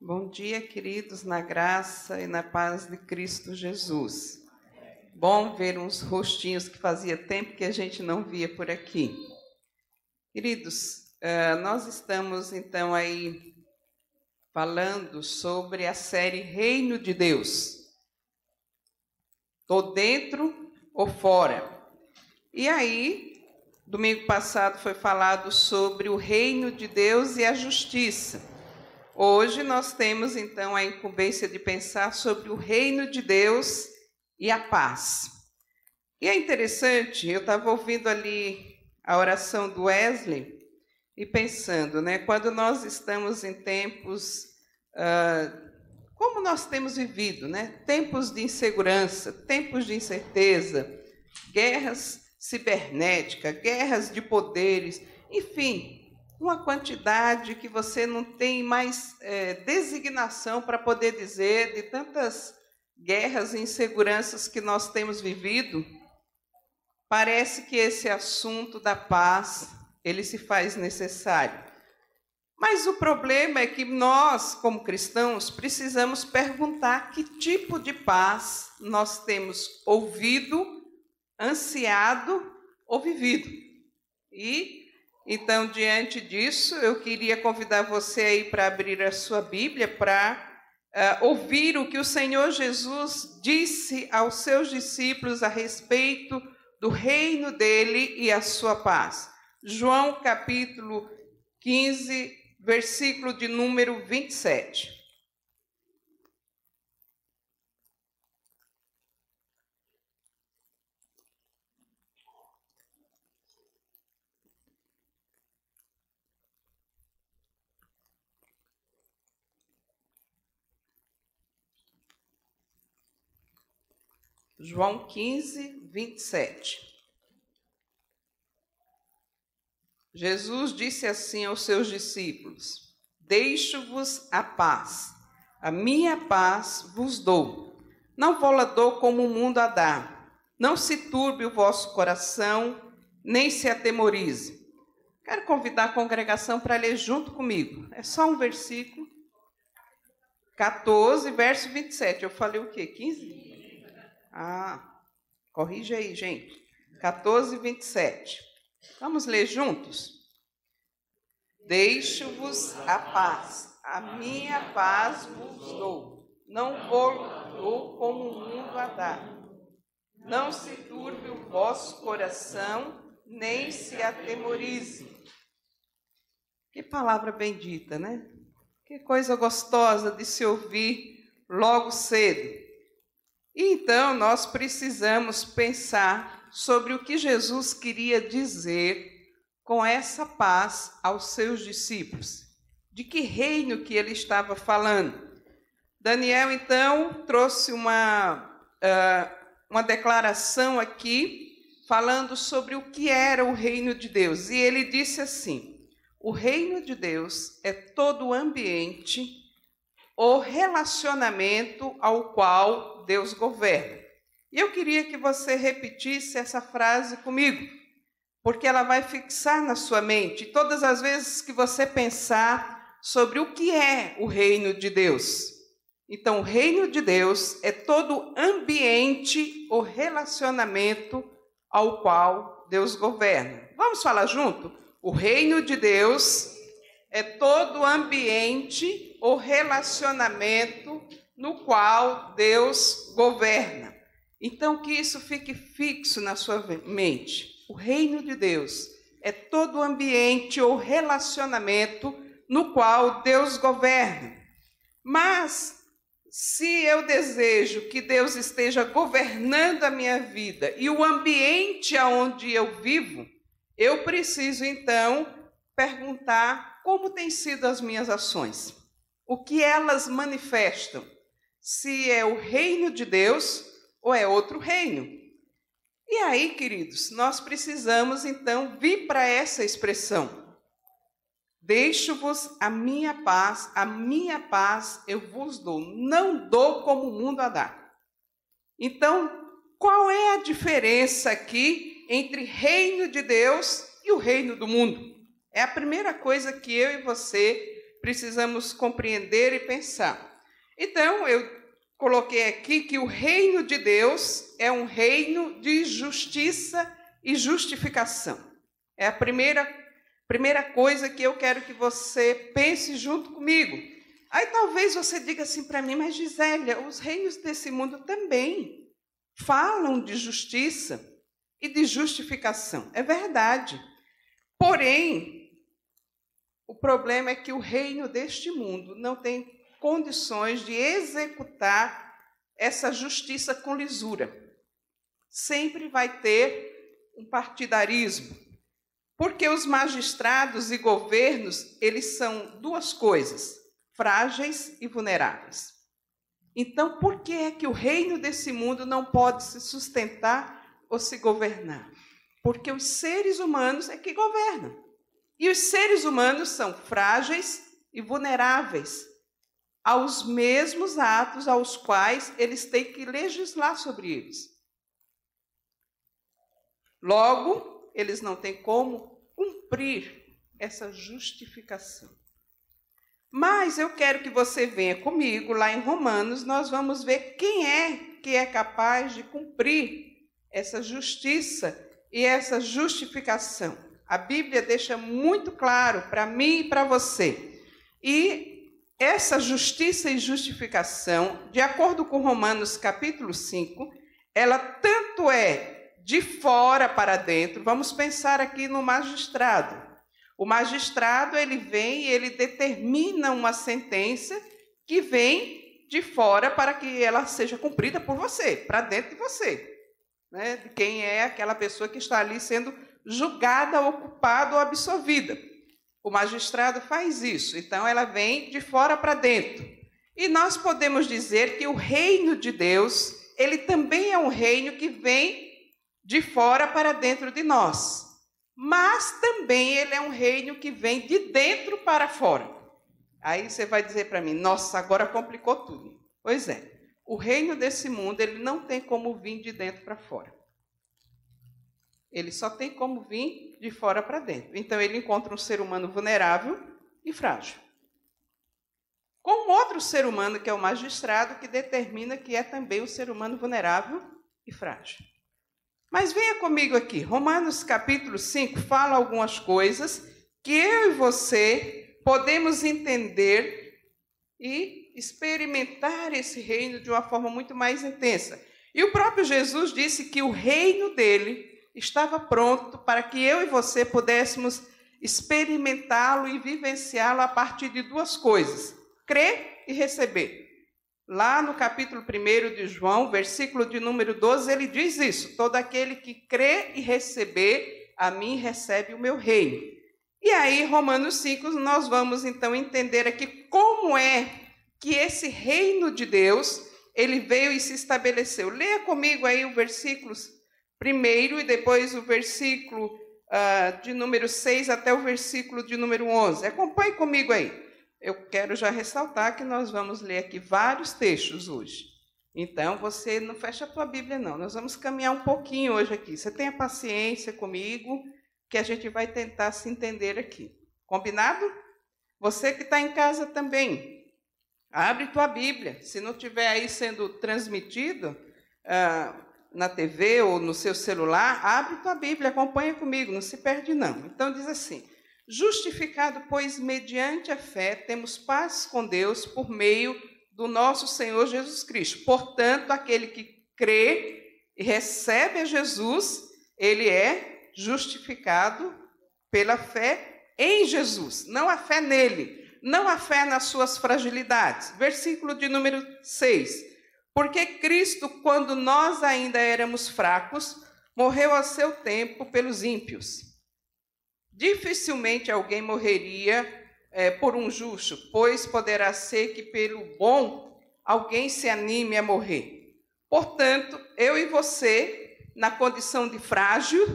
Bom dia, queridos, na graça e na paz de Cristo Jesus. Bom ver uns rostinhos que fazia tempo que a gente não via por aqui. Queridos, eh, nós estamos então aí falando sobre a série Reino de Deus. Estou dentro ou fora. E aí, domingo passado foi falado sobre o reino de Deus e a justiça. Hoje nós temos então a incumbência de pensar sobre o reino de Deus e a paz. E é interessante, eu estava ouvindo ali a oração do Wesley e pensando, né, quando nós estamos em tempos, uh, como nós temos vivido, né, tempos de insegurança, tempos de incerteza, guerras cibernéticas, guerras de poderes, enfim, uma quantidade que você não tem mais é, designação para poder dizer de tantas guerras e inseguranças que nós temos vivido, parece que esse assunto da paz ele se faz necessário. Mas o problema é que nós, como cristãos, precisamos perguntar que tipo de paz nós temos ouvido, ansiado ou vivido. E então, diante disso, eu queria convidar você aí para abrir a sua Bíblia para uh, ouvir o que o Senhor Jesus disse aos seus discípulos a respeito do reino dele e a sua paz. João capítulo 15, versículo de número 27. João 15, 27. Jesus disse assim aos seus discípulos: Deixo-vos a paz, a minha paz vos dou. Não vou-la dou como o mundo a dá. Não se turbe o vosso coração, nem se atemorize. Quero convidar a congregação para ler junto comigo. É só um versículo. 14, verso 27. Eu falei o quê? 15? Ah, corrige aí, gente. 14, 27. Vamos ler juntos? Deixo-vos a paz, a minha paz vos dou. Não vou como o mundo a dar. Não se turbe o vosso coração, nem se atemorize. Que palavra bendita, né? Que coisa gostosa de se ouvir logo cedo. Então, nós precisamos pensar sobre o que Jesus queria dizer com essa paz aos seus discípulos. De que reino que ele estava falando? Daniel, então, trouxe uma, uh, uma declaração aqui falando sobre o que era o reino de Deus. E ele disse assim: o reino de Deus é todo o ambiente o relacionamento ao qual Deus governa. E eu queria que você repetisse essa frase comigo, porque ela vai fixar na sua mente todas as vezes que você pensar sobre o que é o reino de Deus. Então, o reino de Deus é todo ambiente ou relacionamento ao qual Deus governa. Vamos falar junto? O reino de Deus é todo ambiente ou relacionamento no qual Deus governa. Então, que isso fique fixo na sua mente. O reino de Deus é todo ambiente ou relacionamento no qual Deus governa. Mas, se eu desejo que Deus esteja governando a minha vida e o ambiente aonde eu vivo, eu preciso então perguntar como têm sido as minhas ações? O que elas manifestam? Se é o reino de Deus ou é outro reino? E aí, queridos, nós precisamos então vir para essa expressão. Deixo-vos a minha paz, a minha paz eu vos dou, não dou como o mundo a dá. Então, qual é a diferença aqui entre reino de Deus e o reino do mundo? É a primeira coisa que eu e você precisamos compreender e pensar. Então, eu coloquei aqui que o reino de Deus é um reino de justiça e justificação. É a primeira, primeira coisa que eu quero que você pense junto comigo. Aí talvez você diga assim para mim, mas Gisélia, os reinos desse mundo também falam de justiça e de justificação. É verdade. Porém, o problema é que o reino deste mundo não tem condições de executar essa justiça com lisura. Sempre vai ter um partidarismo. Porque os magistrados e governos, eles são duas coisas: frágeis e vulneráveis. Então, por que é que o reino desse mundo não pode se sustentar ou se governar? Porque os seres humanos é que governam. E os seres humanos são frágeis e vulneráveis aos mesmos atos aos quais eles têm que legislar sobre eles. Logo, eles não têm como cumprir essa justificação. Mas eu quero que você venha comigo lá em Romanos, nós vamos ver quem é que é capaz de cumprir essa justiça e essa justificação. A Bíblia deixa muito claro para mim e para você. E essa justiça e justificação, de acordo com Romanos capítulo 5, ela tanto é de fora para dentro. Vamos pensar aqui no magistrado. O magistrado, ele vem e ele determina uma sentença que vem de fora para que ela seja cumprida por você, para dentro de você. Né? De quem é aquela pessoa que está ali sendo julgada, ocupada ou absolvida. O magistrado faz isso, então ela vem de fora para dentro. E nós podemos dizer que o reino de Deus, ele também é um reino que vem de fora para dentro de nós. Mas também ele é um reino que vem de dentro para fora. Aí você vai dizer para mim, nossa, agora complicou tudo. Pois é, o reino desse mundo, ele não tem como vir de dentro para fora. Ele só tem como vir de fora para dentro. Então ele encontra um ser humano vulnerável e frágil. Com outro ser humano, que é o magistrado, que determina que é também um ser humano vulnerável e frágil. Mas venha comigo aqui. Romanos capítulo 5 fala algumas coisas que eu e você podemos entender e experimentar esse reino de uma forma muito mais intensa. E o próprio Jesus disse que o reino dele estava pronto para que eu e você pudéssemos experimentá-lo e vivenciá-lo a partir de duas coisas: crer e receber. Lá no capítulo 1 de João, versículo de número 12, ele diz isso: todo aquele que crê e receber, a mim recebe o meu reino. E aí, Romanos 5, nós vamos então entender aqui como é que esse reino de Deus, ele veio e se estabeleceu. Leia comigo aí o versículos primeiro e depois o versículo uh, de número 6 até o versículo de número 11. Acompanhe comigo aí. Eu quero já ressaltar que nós vamos ler aqui vários textos hoje. Então, você não fecha a tua Bíblia, não. Nós vamos caminhar um pouquinho hoje aqui. Você tenha paciência comigo, que a gente vai tentar se entender aqui. Combinado? Você que está em casa também, abre tua Bíblia. Se não estiver aí sendo transmitido, uh, na TV ou no seu celular, abre tua Bíblia, acompanha comigo, não se perde não. Então diz assim: Justificado, pois, mediante a fé, temos paz com Deus por meio do nosso Senhor Jesus Cristo. Portanto, aquele que crê e recebe a Jesus, ele é justificado pela fé em Jesus, não a fé nele, não a fé nas suas fragilidades. Versículo de número 6. Porque Cristo, quando nós ainda éramos fracos, morreu a seu tempo pelos ímpios. Dificilmente alguém morreria é, por um justo, pois poderá ser que pelo bom alguém se anime a morrer. Portanto, eu e você, na condição de frágil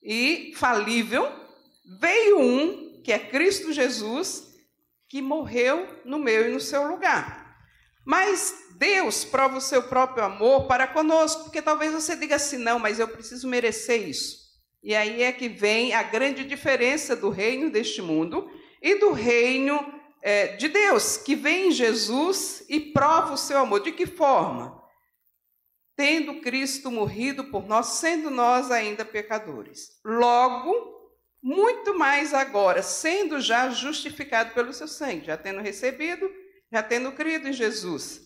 e falível, veio um, que é Cristo Jesus, que morreu no meu e no seu lugar. Mas Deus prova o seu próprio amor para conosco, porque talvez você diga assim: não, mas eu preciso merecer isso. E aí é que vem a grande diferença do reino deste mundo e do reino é, de Deus, que vem em Jesus e prova o seu amor. De que forma? Tendo Cristo morrido por nós, sendo nós ainda pecadores. Logo, muito mais agora, sendo já justificado pelo seu sangue, já tendo recebido, já tendo crido em Jesus,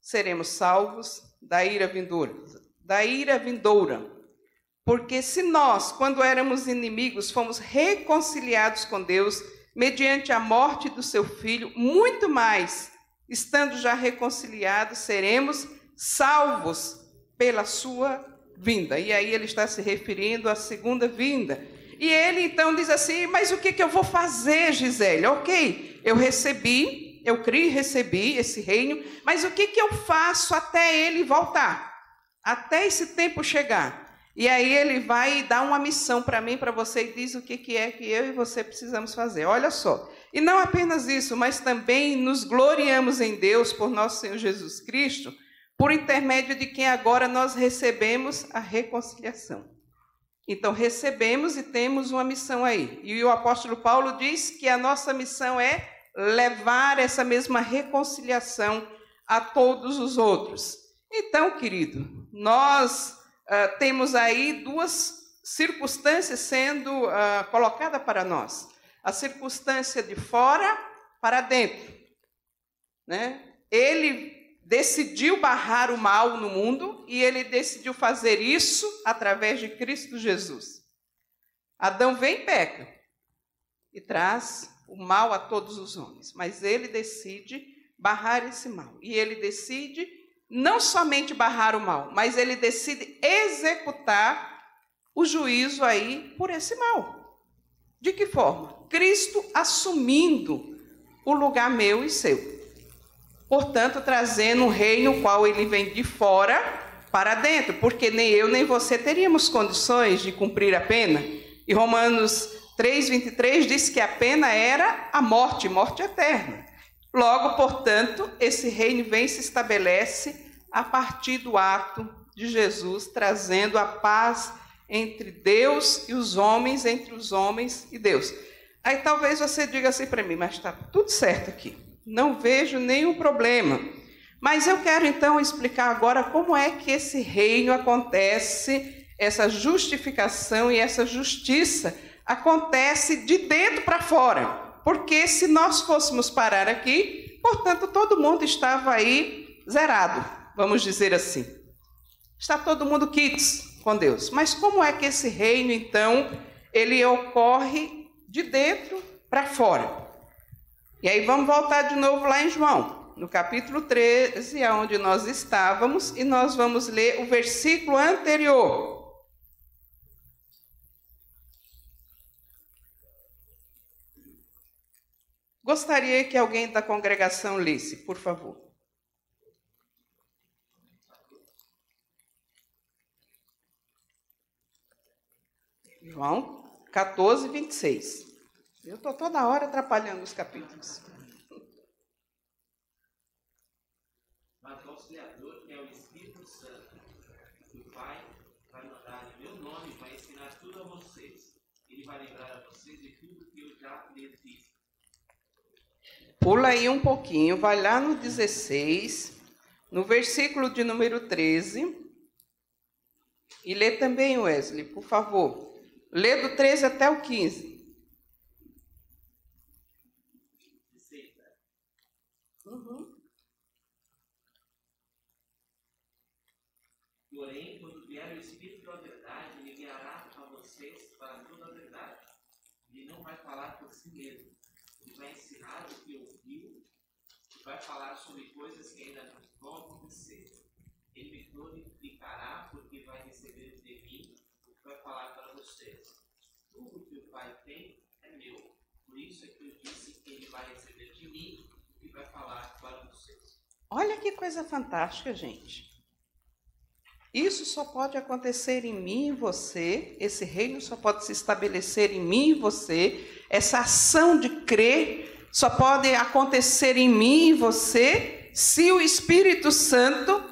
seremos salvos da ira vindoura, da ira vindoura. Porque se nós, quando éramos inimigos, fomos reconciliados com Deus mediante a morte do seu filho, muito mais, estando já reconciliados, seremos salvos pela sua vinda. E aí ele está se referindo à segunda vinda. E ele então diz assim: Mas o que, que eu vou fazer, Gisele? Ok, eu recebi, eu criei e recebi esse reino, mas o que, que eu faço até ele voltar? Até esse tempo chegar? E aí ele vai dar uma missão para mim, para você, e diz o que, que é que eu e você precisamos fazer. Olha só. E não apenas isso, mas também nos gloriamos em Deus por nosso Senhor Jesus Cristo, por intermédio de quem agora nós recebemos a reconciliação. Então, recebemos e temos uma missão aí. E o apóstolo Paulo diz que a nossa missão é levar essa mesma reconciliação a todos os outros. Então, querido, nós uh, temos aí duas circunstâncias sendo uh, colocadas para nós: a circunstância de fora para dentro. Né? Ele decidiu barrar o mal no mundo e ele decidiu fazer isso através de Cristo Jesus. Adão vem e peca e traz o mal a todos os homens, mas ele decide barrar esse mal e ele decide não somente barrar o mal, mas ele decide executar o juízo aí por esse mal. De que forma? Cristo assumindo o lugar meu e seu. Portanto, trazendo um reino qual ele vem de fora para dentro, porque nem eu nem você teríamos condições de cumprir a pena. E Romanos 3:23 diz que a pena era a morte, morte eterna. Logo, portanto, esse reino vem se estabelece a partir do ato de Jesus trazendo a paz entre Deus e os homens, entre os homens e Deus. Aí talvez você diga assim para mim, mas está tudo certo aqui, não vejo nenhum problema. Mas eu quero então explicar agora como é que esse reino acontece, essa justificação e essa justiça acontece de dentro para fora. Porque se nós fôssemos parar aqui, portanto, todo mundo estava aí zerado vamos dizer assim. Está todo mundo quites com Deus. Mas como é que esse reino, então, ele ocorre de dentro para fora? E aí vamos voltar de novo lá em João, no capítulo 13, aonde nós estávamos, e nós vamos ler o versículo anterior. Gostaria que alguém da congregação lesse, por favor. João 14, 26. Eu estou toda hora atrapalhando os capítulos. Mas o Auxiliador, que é o Espírito Santo, o Pai vai mandar em meu nome, vai ensinar tudo a vocês. Ele vai lembrar a vocês de tudo que eu já lhes. Pula aí um pouquinho, vai lá no 16, no versículo de número 13. E lê também, Wesley, por favor. Lê do 13 até o 15. Uhum. Porém, quando vier o Espírito da verdade, ele guiará a vocês para toda a verdade. Ele não vai falar por si mesmo. Ele vai ensinar o que ouviu e vai falar sobre coisas que ainda não vão acontecer. Ele me glorificará porque vai receber de mim o que vai falar para vocês. Tudo que o Pai tem é meu. Por isso é que eu disse que ele vai receber de mim e vai falar para vocês. Olha que coisa fantástica, gente. Isso só pode acontecer em mim e você, esse reino só pode se estabelecer em mim e você, essa ação de crer só pode acontecer em mim e você se o Espírito Santo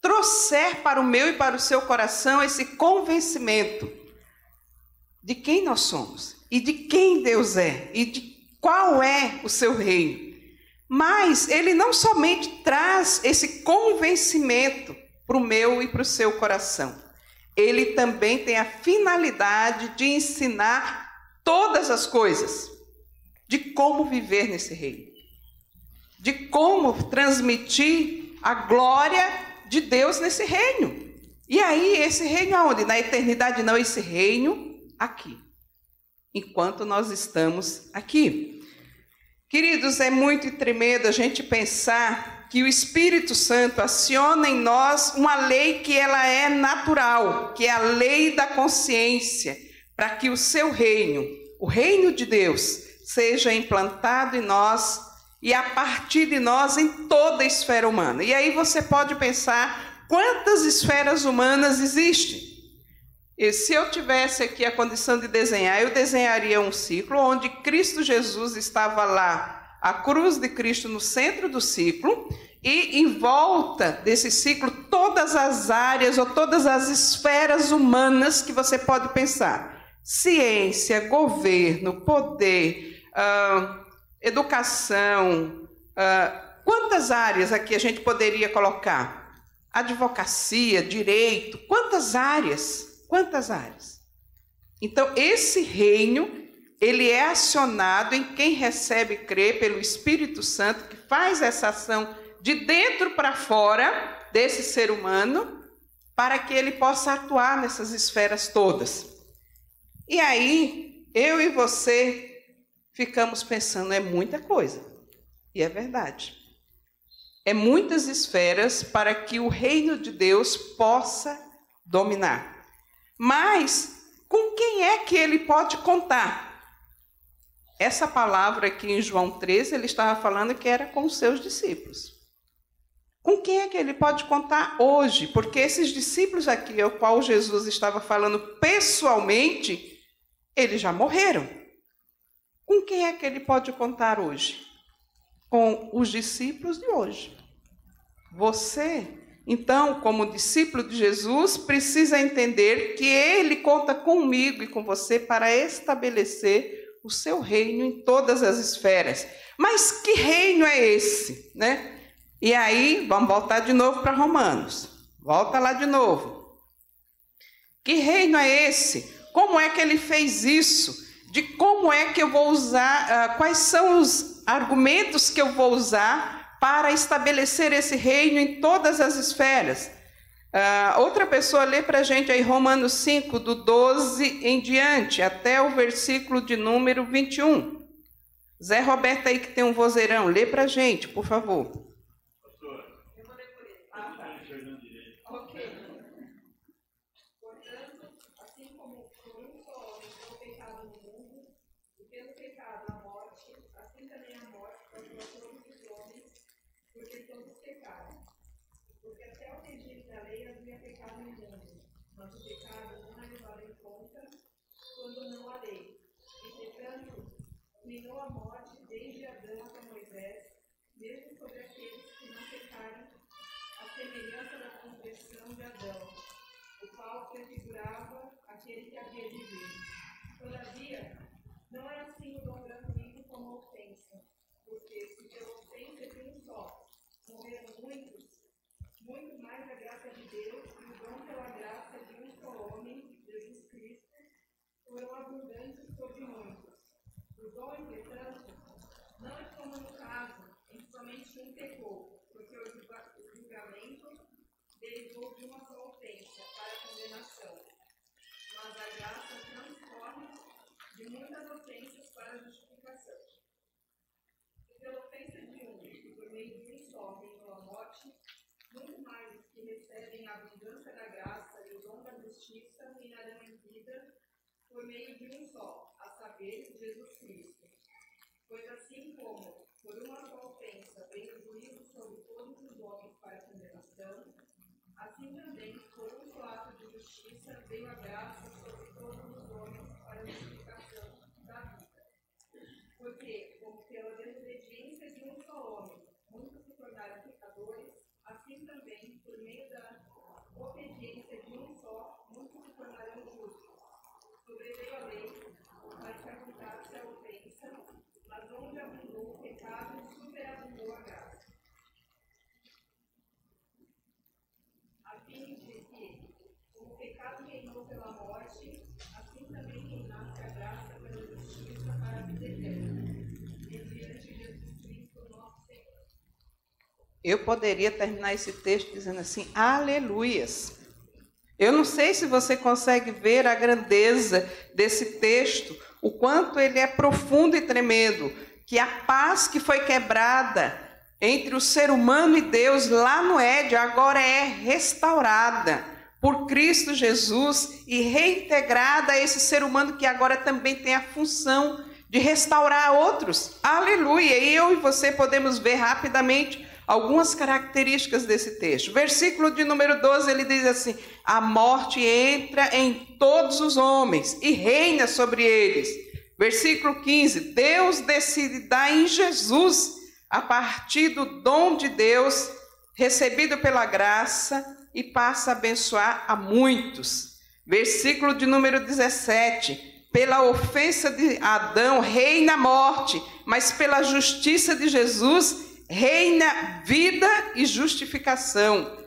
trouxer para o meu e para o seu coração esse convencimento de quem nós somos e de quem Deus é e de qual é o seu reino. Mas ele não somente traz esse convencimento para o meu e para o seu coração, ele também tem a finalidade de ensinar todas as coisas, de como viver nesse reino, de como transmitir a glória de Deus nesse reino. E aí, esse reino aonde? Na eternidade, não, esse reino aqui, enquanto nós estamos aqui. Queridos, é muito tremendo a gente pensar que o Espírito Santo aciona em nós uma lei que ela é natural, que é a lei da consciência, para que o seu reino, o reino de Deus, seja implantado em nós e a partir de nós em toda a esfera humana. E aí você pode pensar quantas esferas humanas existem. E se eu tivesse aqui a condição de desenhar, eu desenharia um ciclo onde Cristo Jesus estava lá, a cruz de Cristo no centro do ciclo, e em volta desse ciclo todas as áreas ou todas as esferas humanas que você pode pensar: ciência, governo, poder, uh, educação. Uh, quantas áreas aqui a gente poderia colocar? Advocacia, direito, quantas áreas? Quantas áreas? Então, esse reino, ele é acionado em quem recebe e crê pelo Espírito Santo, que faz essa ação de dentro para fora desse ser humano, para que ele possa atuar nessas esferas todas. E aí, eu e você ficamos pensando, é muita coisa. E é verdade. É muitas esferas para que o reino de Deus possa dominar. Mas com quem é que ele pode contar? Essa palavra aqui em João 13, ele estava falando que era com os seus discípulos. Com quem é que ele pode contar hoje? Porque esses discípulos aqui, ao qual Jesus estava falando pessoalmente, eles já morreram. Com quem é que ele pode contar hoje? Com os discípulos de hoje. Você, então, como discípulo de Jesus, precisa entender que ele conta comigo e com você para estabelecer o seu reino em todas as esferas. Mas que reino é esse, né? E aí, vamos voltar de novo para Romanos. Volta lá de novo. Que reino é esse? Como é que ele fez isso? De como é que eu vou usar, uh, quais são os argumentos que eu vou usar para estabelecer esse reino em todas as esferas. Uh, outra pessoa lê para a gente aí Romanos 5, do 12 em diante, até o versículo de número 21. Zé Roberto aí que tem um vozeirão, lê para a gente, por favor. dominou a morte desde Adão até Moisés, mesmo sobre aqueles que não pecaram, a semelhança da transgressão de Adão, o qual prefigurava aquele que havia de vir. Todavia, não é assim o dom gratuito como a ofensa, porque se pela ofensa de um só morreram muitos, muito mais a graça de Deus e o dom pela graça de um só homem, Jesus Cristo, foram abundantes sobre muitos o dom, entretanto, não é como no caso em que somente um pecou, porque o julgamento derivou de uma só ofensa para a condenação. Mas a graça transforma de muitas ofensas para a justificação. E pela ofensa de um, que por meio de um só reinou a morte, muito mais os que recebem a abundância da graça e o dom da justiça reinarão em vida por meio de um só, a saber, Jesus Cristo. Pois assim como, por uma só ofensa, veio o juízo sobre todos os homens para a condenação, assim também, por um só ato de justiça, veio a graça sobre todos os homens para a justificação da vida. Porque, como pela desobediência de um só homem, muitos se tornaram pecadores, assim também, por meio da obediência de um só, muitos se tornarão justos. Sobreveio a lei, para que abundasse a ofensa, mas o Eu poderia terminar esse texto dizendo assim: Aleluias. Eu não sei se você consegue ver a grandeza desse texto, o quanto ele é profundo e tremendo, que a paz que foi quebrada entre o ser humano e Deus lá no Éden agora é restaurada por Cristo Jesus e reintegrada a esse ser humano que agora também tem a função de restaurar outros. Aleluia! E eu e você podemos ver rapidamente algumas características desse texto. Versículo de número 12, ele diz assim: A morte entra em todos os homens e reina sobre eles. Versículo 15: Deus decide dar em Jesus, a partir do dom de Deus recebido pela graça, e passa a abençoar a muitos. Versículo de número 17: Pela ofensa de Adão reina a morte, mas pela justiça de Jesus reina vida e justificação.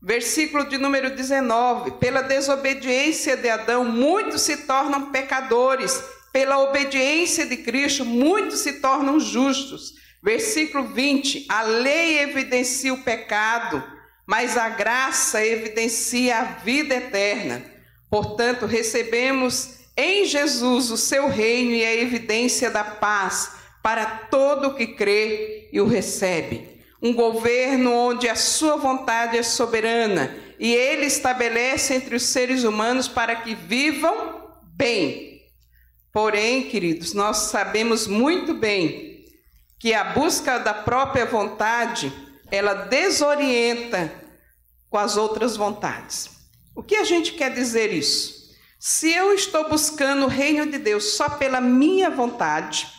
Versículo de número 19: Pela desobediência de Adão, muitos se tornam pecadores, pela obediência de Cristo, muitos se tornam justos. Versículo 20: A lei evidencia o pecado, mas a graça evidencia a vida eterna. Portanto, recebemos em Jesus o seu reino e a evidência da paz para todo que crê e o recebe. Um governo onde a sua vontade é soberana e ele estabelece entre os seres humanos para que vivam bem. Porém, queridos, nós sabemos muito bem que a busca da própria vontade, ela desorienta com as outras vontades. O que a gente quer dizer isso? Se eu estou buscando o reino de Deus só pela minha vontade,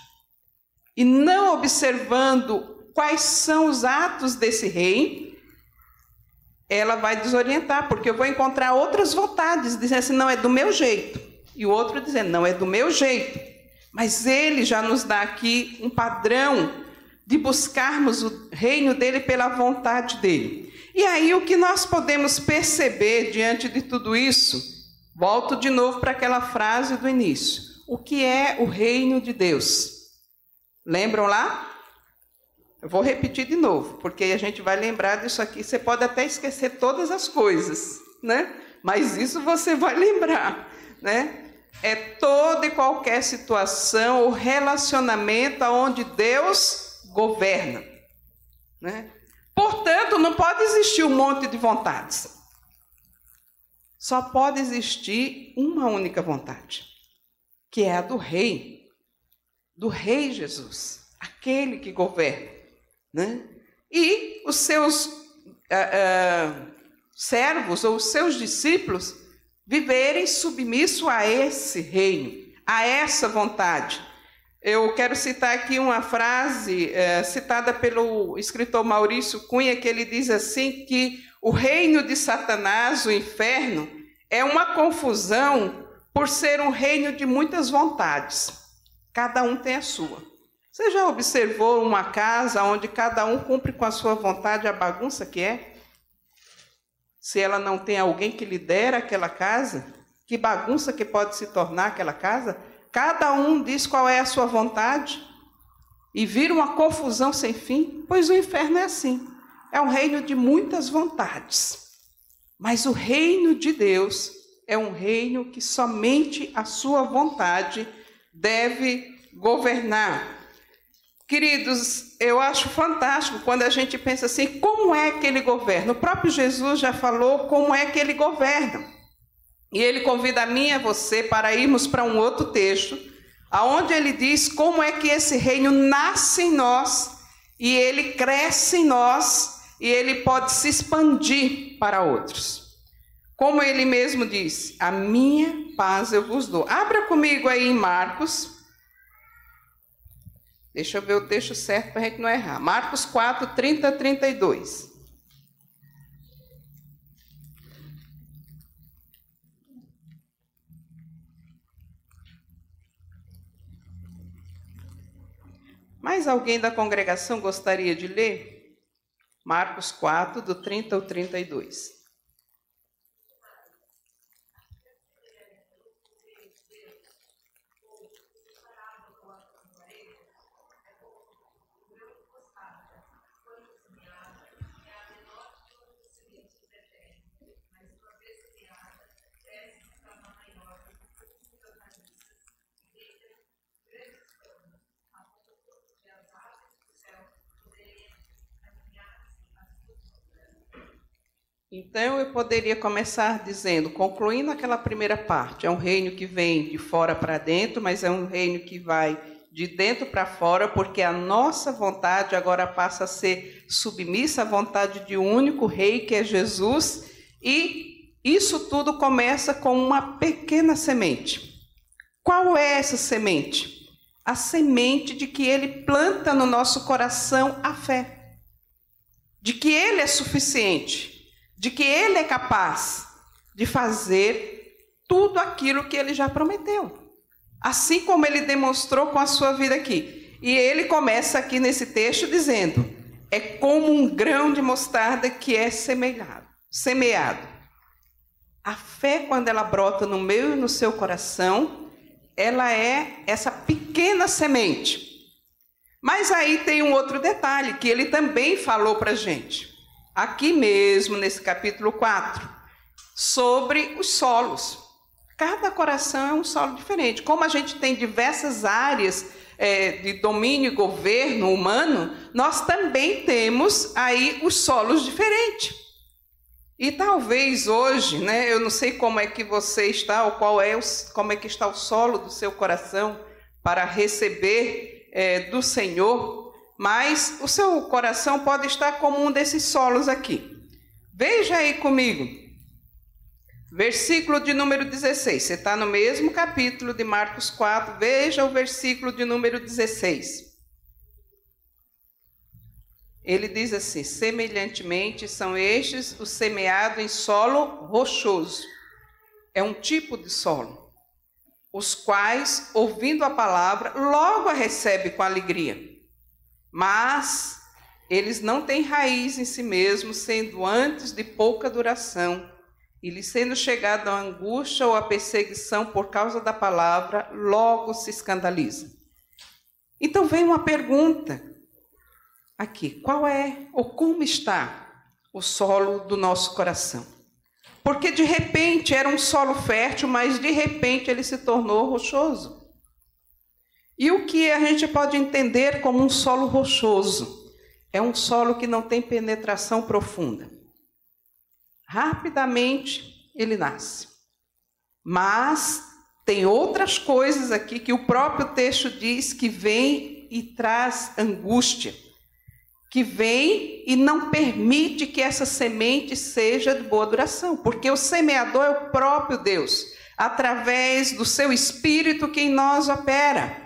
e não observando quais são os atos desse rei, ela vai desorientar, porque eu vou encontrar outras vontades, dizendo assim, não é do meu jeito, e o outro dizendo, não é do meu jeito. Mas ele já nos dá aqui um padrão de buscarmos o reino dele pela vontade dele. E aí o que nós podemos perceber diante de tudo isso? Volto de novo para aquela frase do início. O que é o reino de Deus? Lembram lá? Eu vou repetir de novo, porque a gente vai lembrar disso aqui. Você pode até esquecer todas as coisas, né? Mas isso você vai lembrar, né? É toda e qualquer situação ou relacionamento onde Deus governa, né? Portanto, não pode existir um monte de vontades. Só pode existir uma única vontade, que é a do rei do Rei Jesus, aquele que governa. Né? E os seus uh, uh, servos ou os seus discípulos viverem submisso a esse reino, a essa vontade. Eu quero citar aqui uma frase uh, citada pelo escritor Maurício Cunha, que ele diz assim que o reino de Satanás, o inferno, é uma confusão por ser um reino de muitas vontades. Cada um tem a sua. Você já observou uma casa onde cada um cumpre com a sua vontade a bagunça que é? Se ela não tem alguém que lidera aquela casa, que bagunça que pode se tornar aquela casa? Cada um diz qual é a sua vontade e vira uma confusão sem fim, pois o inferno é assim. É um reino de muitas vontades. Mas o reino de Deus é um reino que somente a sua vontade deve governar. Queridos, eu acho fantástico quando a gente pensa assim: como é que ele governa? O próprio Jesus já falou como é que ele governa. E ele convida a mim e a você para irmos para um outro texto, aonde ele diz como é que esse reino nasce em nós e ele cresce em nós e ele pode se expandir para outros. Como ele mesmo disse: A minha paz eu vos dou. Abra comigo aí em Marcos. Deixa eu ver o texto certo para a gente não errar. Marcos 4, 30 32. Mais alguém da congregação gostaria de ler? Marcos 4, do 30 ao 32. Então eu poderia começar dizendo, concluindo aquela primeira parte, é um reino que vem de fora para dentro, mas é um reino que vai de dentro para fora, porque a nossa vontade agora passa a ser submissa à vontade de um único rei, que é Jesus, e isso tudo começa com uma pequena semente. Qual é essa semente? A semente de que ele planta no nosso coração a fé, de que ele é suficiente de que ele é capaz de fazer tudo aquilo que ele já prometeu. Assim como ele demonstrou com a sua vida aqui. E ele começa aqui nesse texto dizendo: é como um grão de mostarda que é semeado, semeado. A fé, quando ela brota no meu e no seu coração, ela é essa pequena semente. Mas aí tem um outro detalhe que ele também falou para gente aqui mesmo, nesse capítulo 4, sobre os solos. Cada coração é um solo diferente. Como a gente tem diversas áreas é, de domínio e governo humano, nós também temos aí os solos diferentes. E talvez hoje, né, eu não sei como é que você está, ou qual é o, como é que está o solo do seu coração para receber é, do Senhor mas o seu coração pode estar como um desses solos aqui. Veja aí comigo. Versículo de número 16. Você está no mesmo capítulo de Marcos 4. Veja o versículo de número 16. Ele diz assim: semelhantemente são estes os semeados em solo rochoso. É um tipo de solo, os quais, ouvindo a palavra, logo a recebe com alegria mas eles não têm raiz em si mesmos, sendo antes de pouca duração, e lhe sendo chegada a angústia ou a perseguição por causa da palavra, logo se escandaliza. Então vem uma pergunta aqui: qual é ou como está o solo do nosso coração? Porque de repente era um solo fértil, mas de repente ele se tornou rochoso. E o que a gente pode entender como um solo rochoso? É um solo que não tem penetração profunda. Rapidamente ele nasce. Mas tem outras coisas aqui que o próprio texto diz que vem e traz angústia, que vem e não permite que essa semente seja de boa duração, porque o semeador é o próprio Deus, através do seu espírito que em nós opera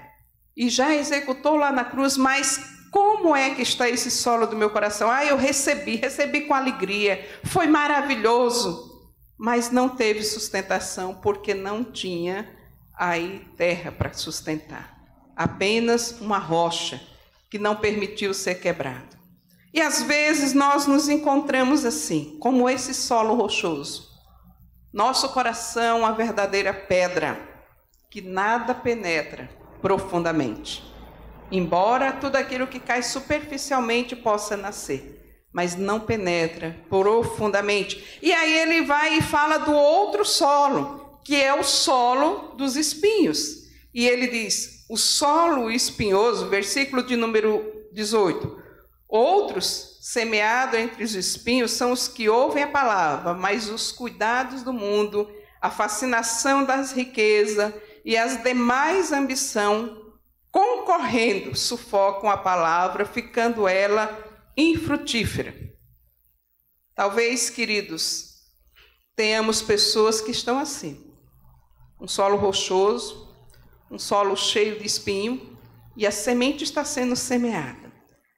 e já executou lá na cruz, mas como é que está esse solo do meu coração? Ah, eu recebi, recebi com alegria, foi maravilhoso, mas não teve sustentação porque não tinha aí terra para sustentar. Apenas uma rocha que não permitiu ser quebrado. E às vezes nós nos encontramos assim, como esse solo rochoso. Nosso coração, a verdadeira pedra, que nada penetra, profundamente. Embora tudo aquilo que cai superficialmente possa nascer, mas não penetra profundamente. E aí ele vai e fala do outro solo, que é o solo dos espinhos. E ele diz: o solo espinhoso, versículo de número 18. Outros, semeados entre os espinhos, são os que ouvem a palavra, mas os cuidados do mundo, a fascinação das riquezas e as demais ambição, concorrendo, sufocam a palavra, ficando ela infrutífera. Talvez, queridos, tenhamos pessoas que estão assim. Um solo rochoso, um solo cheio de espinho, e a semente está sendo semeada.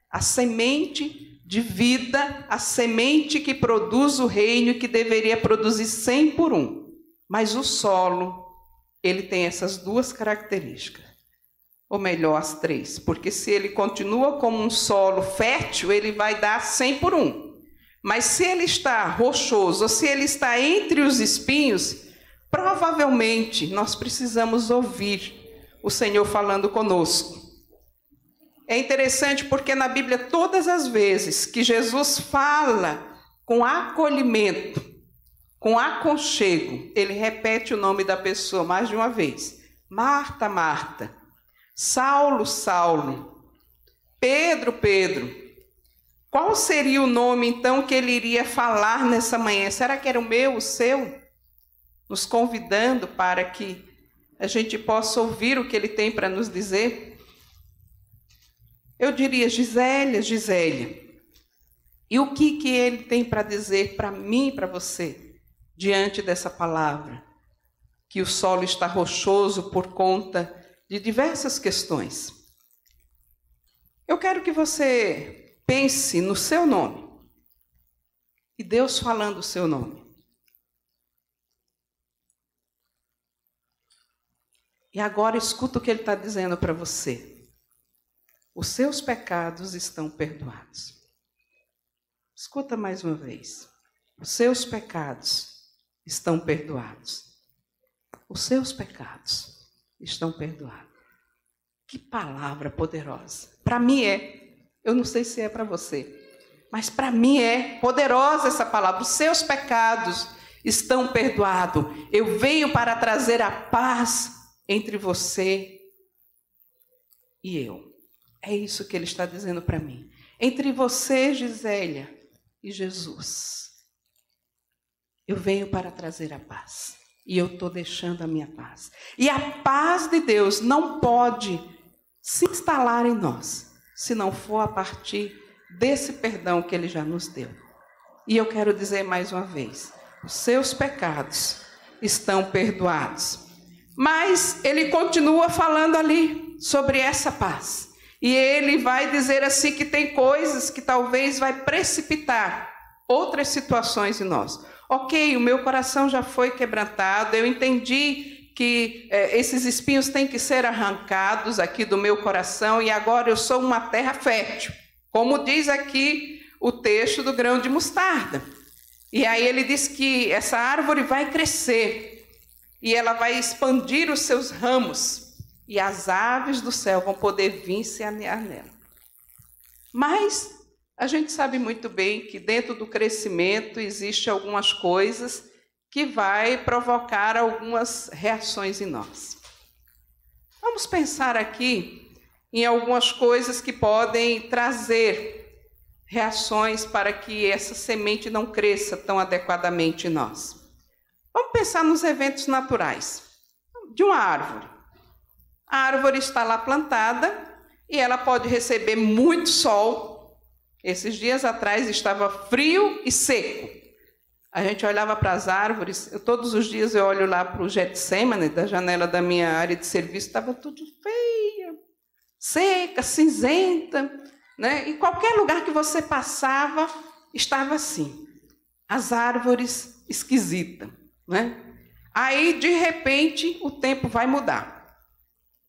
A semente de vida, a semente que produz o reino que deveria produzir cem por um. Mas o solo ele tem essas duas características. Ou melhor, as três. Porque se ele continua como um solo fértil, ele vai dar 100 por um. Mas se ele está rochoso, ou se ele está entre os espinhos, provavelmente nós precisamos ouvir o Senhor falando conosco. É interessante porque na Bíblia, todas as vezes que Jesus fala com acolhimento, com aconchego, ele repete o nome da pessoa mais de uma vez: Marta, Marta, Saulo, Saulo, Pedro, Pedro. Qual seria o nome então que ele iria falar nessa manhã? Será que era o meu, o seu? Nos convidando para que a gente possa ouvir o que ele tem para nos dizer? Eu diria, Gisélia, Gisélia, e o que, que ele tem para dizer para mim e para você diante dessa palavra? Que o solo está rochoso por conta de diversas questões. Eu quero que você Pense no seu nome. E Deus falando o seu nome. E agora escuta o que ele está dizendo para você. Os seus pecados estão perdoados. Escuta mais uma vez. Os seus pecados estão perdoados. Os seus pecados estão perdoados. Que palavra poderosa. Para mim é. Eu não sei se é para você, mas para mim é poderosa essa palavra. Os seus pecados estão perdoados. Eu venho para trazer a paz entre você e eu. É isso que ele está dizendo para mim. Entre você, Gisélia, e Jesus. Eu venho para trazer a paz. E eu estou deixando a minha paz. E a paz de Deus não pode se instalar em nós se não for a partir desse perdão que ele já nos deu. E eu quero dizer mais uma vez: os seus pecados estão perdoados. Mas ele continua falando ali sobre essa paz. E ele vai dizer assim que tem coisas que talvez vai precipitar outras situações em nós. Ok, o meu coração já foi quebrantado, eu entendi que é, esses espinhos têm que ser arrancados aqui do meu coração e agora eu sou uma terra fértil, como diz aqui o texto do grão de mostarda. E aí ele diz que essa árvore vai crescer e ela vai expandir os seus ramos e as aves do céu vão poder vir se anear nela. Mas a gente sabe muito bem que dentro do crescimento existe algumas coisas que vai provocar algumas reações em nós. Vamos pensar aqui em algumas coisas que podem trazer reações para que essa semente não cresça tão adequadamente em nós. Vamos pensar nos eventos naturais de uma árvore. A árvore está lá plantada e ela pode receber muito sol. Esses dias atrás estava frio e seco. A gente olhava para as árvores, eu, todos os dias eu olho lá para o Getsemane, da janela da minha área de serviço, estava tudo feia, seca, cinzenta. Né? Em qualquer lugar que você passava, estava assim. As árvores esquisitas. Né? Aí, de repente, o tempo vai mudar.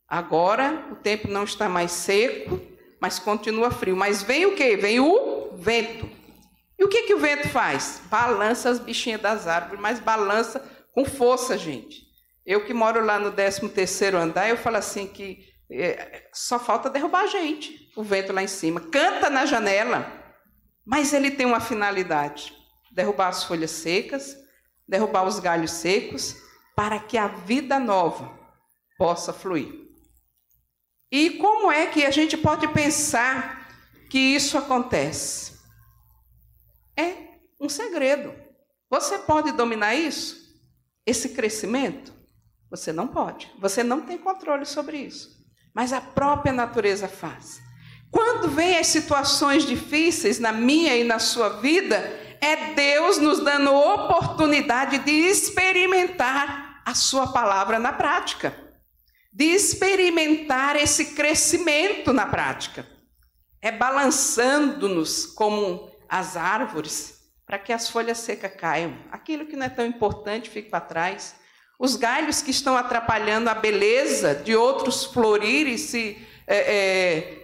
Agora, o tempo não está mais seco, mas continua frio. Mas vem o quê? Vem o vento. E o que, que o vento faz? Balança as bichinhas das árvores, mas balança com força, gente. Eu que moro lá no 13 terceiro andar, eu falo assim que é, só falta derrubar a gente, o vento lá em cima. Canta na janela, mas ele tem uma finalidade: derrubar as folhas secas, derrubar os galhos secos, para que a vida nova possa fluir. E como é que a gente pode pensar que isso acontece? é um segredo. Você pode dominar isso? Esse crescimento? Você não pode. Você não tem controle sobre isso. Mas a própria natureza faz. Quando vem as situações difíceis na minha e na sua vida, é Deus nos dando oportunidade de experimentar a sua palavra na prática. De experimentar esse crescimento na prática. É balançando-nos como as árvores para que as folhas secas caiam. Aquilo que não é tão importante fique para trás. Os galhos que estão atrapalhando a beleza de outros florir e se é, é,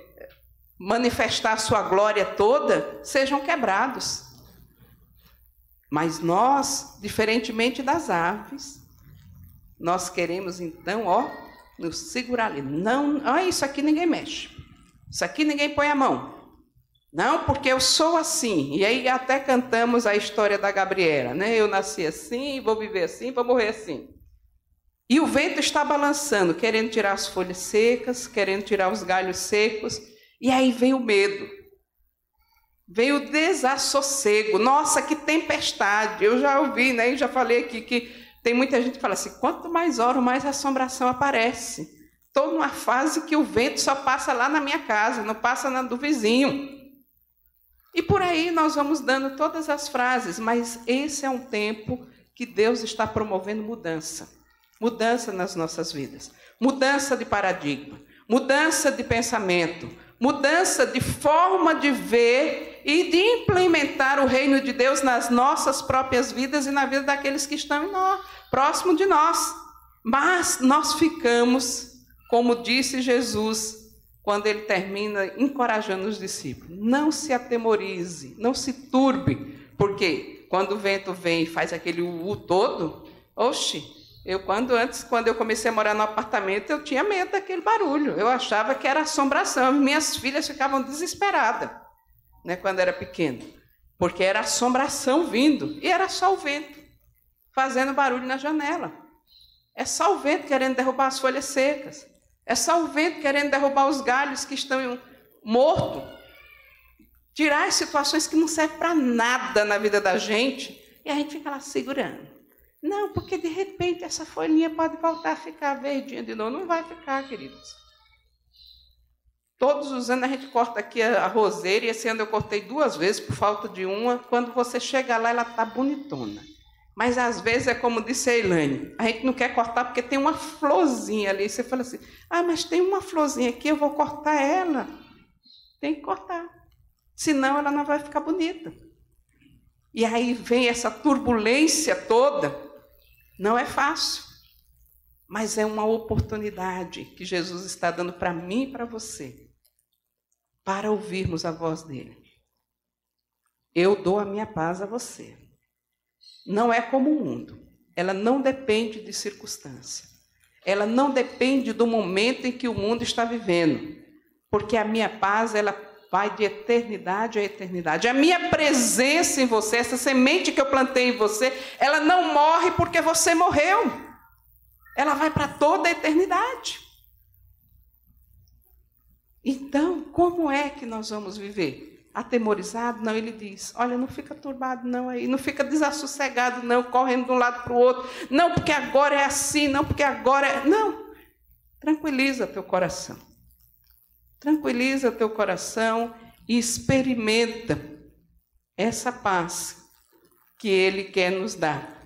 manifestar a sua glória toda, sejam quebrados. Mas nós, diferentemente das aves, nós queremos então, ó, nos segurar ali. Não, ó, isso aqui ninguém mexe. Isso aqui ninguém põe a mão. Não, porque eu sou assim. E aí até cantamos a história da Gabriela, né? Eu nasci assim, vou viver assim, vou morrer assim. E o vento está balançando, querendo tirar as folhas secas, querendo tirar os galhos secos, e aí vem o medo. Vem o desassossego. Nossa, que tempestade. Eu já ouvi, né? E já falei aqui que tem muita gente que fala assim: quanto mais oro, mais assombração aparece. Estou numa fase que o vento só passa lá na minha casa, não passa na do vizinho. E por aí nós vamos dando todas as frases, mas esse é um tempo que Deus está promovendo mudança. Mudança nas nossas vidas. Mudança de paradigma. Mudança de pensamento. Mudança de forma de ver e de implementar o reino de Deus nas nossas próprias vidas e na vida daqueles que estão nós, próximo de nós. Mas nós ficamos, como disse Jesus, quando ele termina encorajando os discípulos: não se atemorize, não se turbe, porque quando o vento vem e faz aquele u todo, oxe, eu quando antes, quando eu comecei a morar no apartamento, eu tinha medo daquele barulho. Eu achava que era assombração. Minhas filhas ficavam desesperadas, né, quando era pequena, porque era assombração vindo e era só o vento fazendo barulho na janela. É só o vento querendo derrubar as folhas secas. É só o vento querendo derrubar os galhos que estão mortos. Tirar as situações que não servem para nada na vida da gente. E a gente fica lá segurando. Não, porque de repente essa folhinha pode voltar a ficar verdinha de novo. Não vai ficar, queridos. Todos os anos a gente corta aqui a roseira, e esse ano eu cortei duas vezes por falta de uma. Quando você chega lá, ela está bonitona. Mas às vezes é como disse a Elaine, a gente não quer cortar porque tem uma florzinha ali. Você fala assim, ah, mas tem uma florzinha aqui, eu vou cortar ela. Tem que cortar. Senão ela não vai ficar bonita. E aí vem essa turbulência toda. Não é fácil. Mas é uma oportunidade que Jesus está dando para mim e para você. Para ouvirmos a voz dele. Eu dou a minha paz a você não é como o mundo. Ela não depende de circunstância. Ela não depende do momento em que o mundo está vivendo. Porque a minha paz, ela vai de eternidade a eternidade. A minha presença em você, essa semente que eu plantei em você, ela não morre porque você morreu. Ela vai para toda a eternidade. Então, como é que nós vamos viver? atemorizado? Não, ele diz: Olha, não fica turbado, não aí, não fica desassossegado, não, correndo de um lado para o outro. Não, porque agora é assim, não, porque agora é. Não. Tranquiliza teu coração. Tranquiliza teu coração e experimenta essa paz que ele quer nos dar.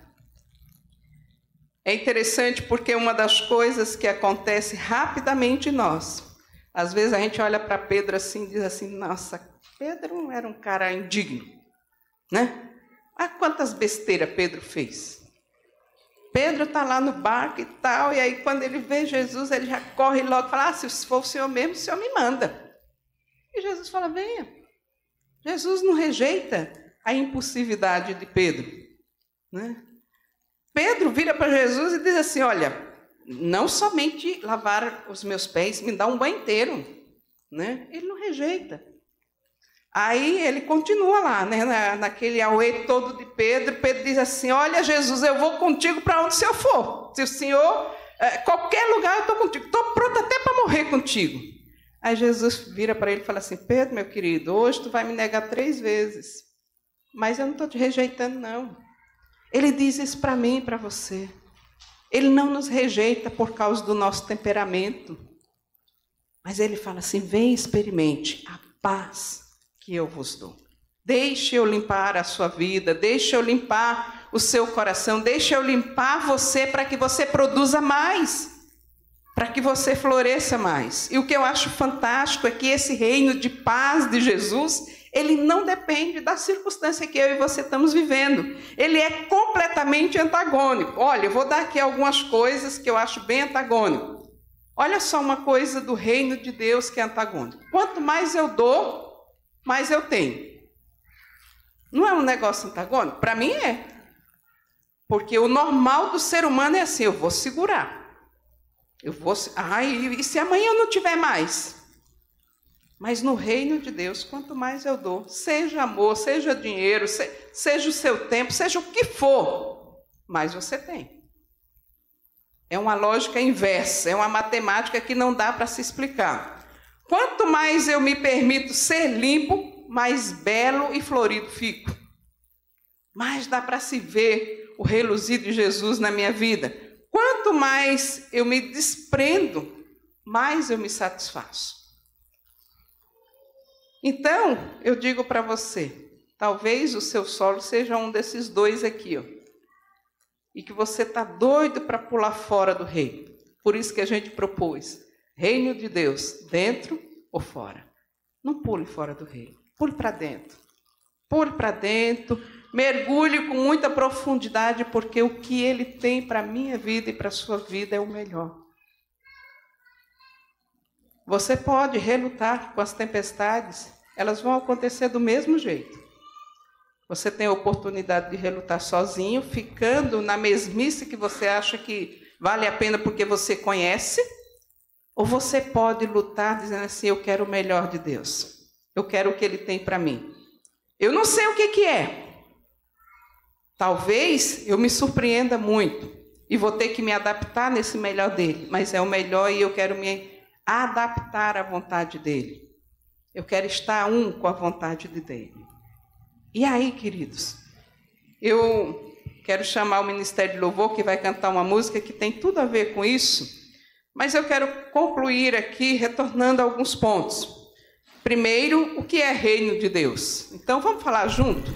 É interessante porque uma das coisas que acontece rapidamente em nós, às vezes a gente olha para Pedro assim e diz assim: Nossa, Pedro era um cara indigno, né? Ah, quantas besteiras Pedro fez. Pedro está lá no barco e tal, e aí quando ele vê Jesus, ele já corre logo e fala: ah, se for o Senhor mesmo, o Senhor me manda. E Jesus fala: venha. Jesus não rejeita a impulsividade de Pedro. Né? Pedro vira para Jesus e diz assim: olha, não somente lavar os meus pés, me dá um banho inteiro. Né? Ele não rejeita. Aí ele continua lá, né, naquele auê todo de Pedro. Pedro diz assim: Olha, Jesus, eu vou contigo para onde o senhor for. Se o senhor, é, qualquer lugar eu estou contigo, estou pronto até para morrer contigo. Aí Jesus vira para ele e fala assim: Pedro, meu querido, hoje tu vai me negar três vezes, mas eu não estou te rejeitando, não. Ele diz isso para mim e para você. Ele não nos rejeita por causa do nosso temperamento, mas ele fala assim: vem experimente a paz que eu vos dou. Deixe eu limpar a sua vida, deixe eu limpar o seu coração, deixe eu limpar você para que você produza mais, para que você floresça mais. E o que eu acho fantástico é que esse reino de paz de Jesus, ele não depende da circunstância que eu e você estamos vivendo. Ele é completamente antagônico. Olha, eu vou dar aqui algumas coisas que eu acho bem antagônico. Olha só uma coisa do reino de Deus que é antagônico. Quanto mais eu dou, mas eu tenho. Não é um negócio antagônico? Para mim é. Porque o normal do ser humano é assim: eu vou segurar. Eu vou. Ai, e se amanhã eu não tiver mais? Mas no reino de Deus, quanto mais eu dou, seja amor, seja dinheiro, seja o seu tempo, seja o que for, mais você tem. É uma lógica inversa, é uma matemática que não dá para se explicar. Quanto mais eu me permito ser limpo, mais belo e florido fico. Mais dá para se ver o reluzir de Jesus na minha vida. Quanto mais eu me desprendo, mais eu me satisfaço. Então, eu digo para você, talvez o seu solo seja um desses dois aqui, ó. E que você está doido para pular fora do reino. Por isso que a gente propôs reino de Deus, dentro ou fora. Não pule fora do reino, pule para dentro. Pule para dentro, mergulhe com muita profundidade, porque o que ele tem para a minha vida e para a sua vida é o melhor. Você pode relutar com as tempestades, elas vão acontecer do mesmo jeito. Você tem a oportunidade de relutar sozinho, ficando na mesmice que você acha que vale a pena porque você conhece, ou você pode lutar dizendo assim: Eu quero o melhor de Deus, eu quero o que Ele tem para mim. Eu não sei o que, que é. Talvez eu me surpreenda muito e vou ter que me adaptar nesse melhor dele, mas é o melhor e eu quero me adaptar à vontade dele. Eu quero estar um com a vontade de dele. E aí, queridos, eu quero chamar o Ministério de Louvor que vai cantar uma música que tem tudo a ver com isso, mas eu quero concluir aqui retornando a alguns pontos. Primeiro, o que é reino de Deus? Então vamos falar junto?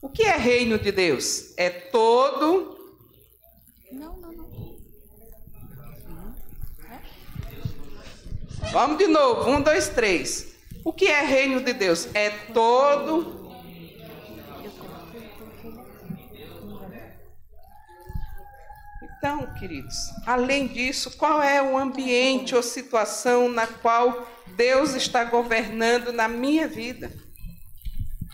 O que é reino de Deus? É todo Vamos de novo, um, dois, três. O que é reino de Deus? É todo. Então, queridos, além disso, qual é o ambiente ou situação na qual Deus está governando na minha vida?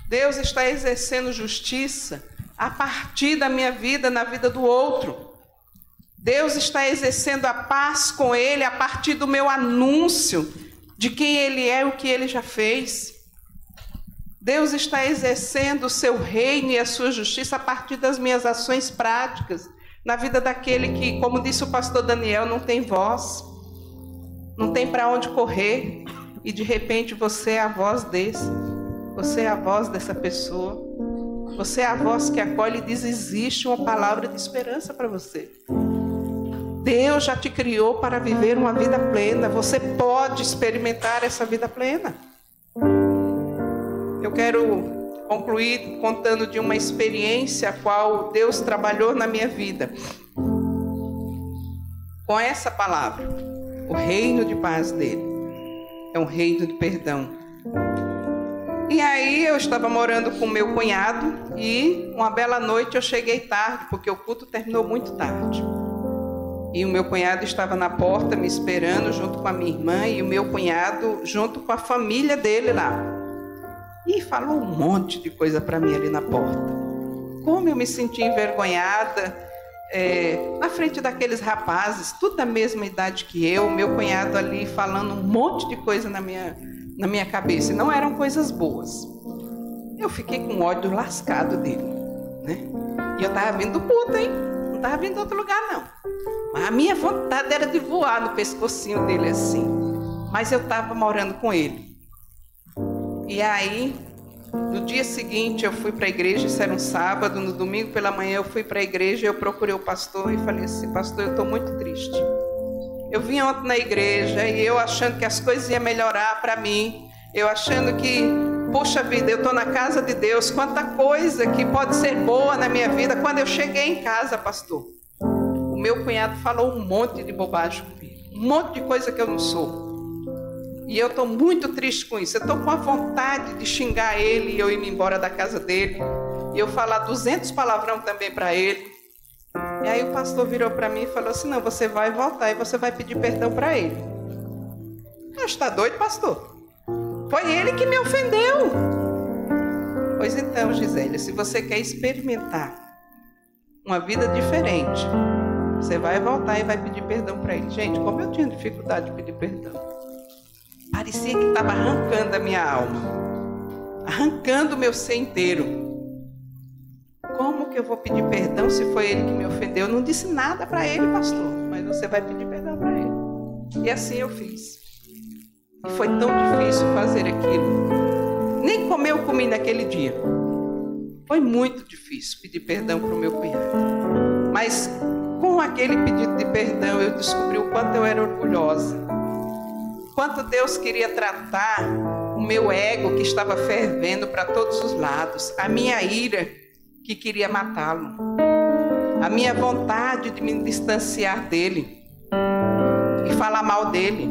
Deus está exercendo justiça a partir da minha vida, na vida do outro. Deus está exercendo a paz com ele a partir do meu anúncio de quem ele é e o que ele já fez. Deus está exercendo o seu reino e a sua justiça a partir das minhas ações práticas na vida daquele que, como disse o pastor Daniel, não tem voz, não tem para onde correr e de repente você é a voz desse, você é a voz dessa pessoa, você é a voz que acolhe e diz: existe uma palavra de esperança para você. Deus já te criou para viver uma vida plena. Você pode experimentar essa vida plena. Eu quero concluir contando de uma experiência a qual Deus trabalhou na minha vida. Com essa palavra, o reino de paz dele é um reino de perdão. E aí eu estava morando com meu cunhado e uma bela noite eu cheguei tarde, porque o culto terminou muito tarde. E o meu cunhado estava na porta me esperando junto com a minha irmã e o meu cunhado junto com a família dele lá. E falou um monte de coisa para mim ali na porta. Como eu me senti envergonhada é, na frente daqueles rapazes, tudo da mesma idade que eu, meu cunhado ali falando um monte de coisa na minha, na minha cabeça. E não eram coisas boas. Eu fiquei com ódio lascado dele. Né? E eu estava vindo puta, hein? Não estava vindo de outro lugar, não. A minha vontade era de voar no pescocinho dele assim. Mas eu estava morando com ele. E aí, no dia seguinte, eu fui para a igreja, isso era um sábado, no domingo pela manhã eu fui para a igreja, eu procurei o pastor e falei assim: Pastor, eu estou muito triste. Eu vim ontem na igreja e eu achando que as coisas iam melhorar para mim, eu achando que, puxa vida, eu estou na casa de Deus, quanta coisa que pode ser boa na minha vida. Quando eu cheguei em casa, pastor, meu cunhado falou um monte de bobagem comigo, um monte de coisa que eu não sou. E eu estou muito triste com isso. Eu estou com a vontade de xingar ele e eu ir embora da casa dele. E eu falar 200 palavrão também para ele. E aí o pastor virou para mim e falou assim: Não, você vai voltar e você vai pedir perdão para ele. Eu está doido, pastor? Foi ele que me ofendeu. Pois então, Gisele, se você quer experimentar uma vida diferente, você vai voltar e vai pedir perdão para ele. Gente, como eu tinha dificuldade de pedir perdão. Parecia que estava arrancando a minha alma, arrancando o meu ser inteiro. Como que eu vou pedir perdão se foi ele que me ofendeu? Eu não disse nada para ele, pastor, mas você vai pedir perdão para ele. E assim eu fiz. E foi tão difícil fazer aquilo. Nem comer eu comi naquele dia. Foi muito difícil pedir perdão para o meu cunhado. Mas com aquele pedido de perdão, eu descobri o quanto eu era orgulhosa. Quanto Deus queria tratar o meu ego que estava fervendo para todos os lados, a minha ira que queria matá-lo, a minha vontade de me distanciar dele e falar mal dele.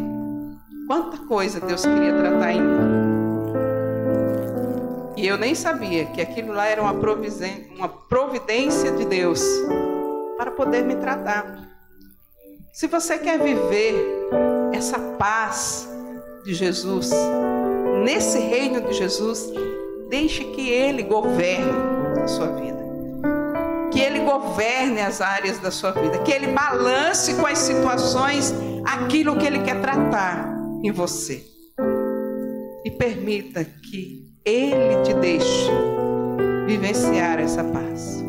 Quanta coisa Deus queria tratar em mim. E eu nem sabia que aquilo lá era uma providência de Deus para poder me tratar. Se você quer viver essa paz de Jesus, nesse reino de Jesus, deixe que Ele governe a sua vida. Que Ele governe as áreas da sua vida. Que Ele balance com as situações aquilo que Ele quer tratar em você. E permita que Ele te deixe vivenciar essa paz.